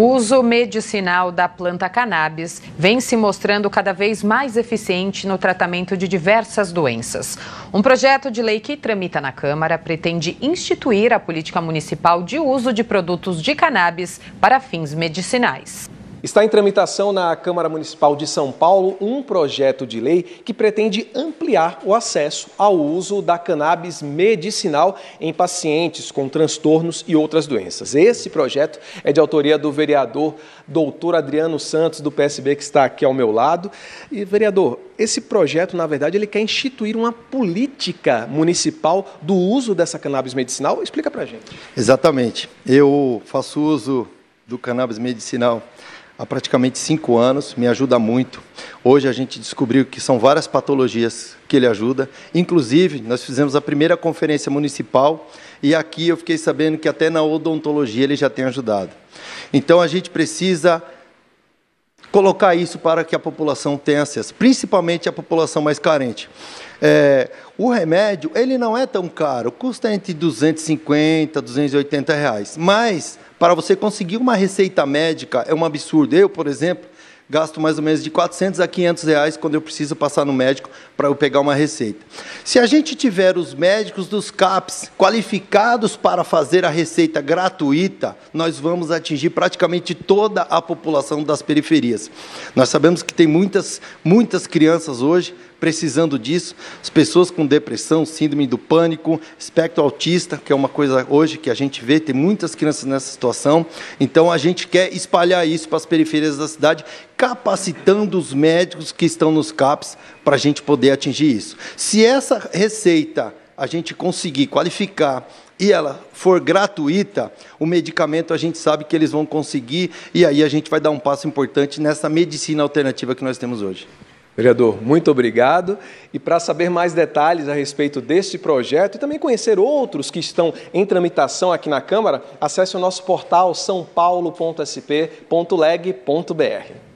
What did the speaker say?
O uso medicinal da planta cannabis vem se mostrando cada vez mais eficiente no tratamento de diversas doenças. Um projeto de lei que tramita na Câmara pretende instituir a política municipal de uso de produtos de cannabis para fins medicinais. Está em tramitação na Câmara Municipal de São Paulo um projeto de lei que pretende ampliar o acesso ao uso da cannabis medicinal em pacientes com transtornos e outras doenças. Esse projeto é de autoria do vereador doutor Adriano Santos, do PSB, que está aqui ao meu lado. E, vereador, esse projeto, na verdade, ele quer instituir uma política municipal do uso dessa cannabis medicinal. Explica para gente. Exatamente. Eu faço uso do cannabis medicinal há praticamente cinco anos, me ajuda muito. Hoje a gente descobriu que são várias patologias que ele ajuda. Inclusive, nós fizemos a primeira conferência municipal e aqui eu fiquei sabendo que até na odontologia ele já tem ajudado. Então a gente precisa colocar isso para que a população tenha acesso, principalmente a população mais carente. É, o remédio ele não é tão caro, custa entre 250 280 reais, mas para você conseguir uma receita médica é um absurdo. Eu, por exemplo, gasto mais ou menos de 400 a 500 reais quando eu preciso passar no médico para eu pegar uma receita. Se a gente tiver os médicos dos CAPs qualificados para fazer a receita gratuita, nós vamos atingir praticamente toda a população das periferias. Nós sabemos que tem muitas, muitas crianças hoje precisando disso, as pessoas com depressão, síndrome do pânico, espectro autista, que é uma coisa hoje que a gente vê, tem muitas crianças nessa situação. Então a gente quer espalhar isso para as periferias da cidade, capacitando os médicos que estão nos CAPs para a gente poder atingir isso. Se receita a gente conseguir qualificar e ela for gratuita, o medicamento a gente sabe que eles vão conseguir e aí a gente vai dar um passo importante nessa medicina alternativa que nós temos hoje. Vereador, muito obrigado. E para saber mais detalhes a respeito deste projeto e também conhecer outros que estão em tramitação aqui na Câmara, acesse o nosso portal sãopaulo.sp.leg.br.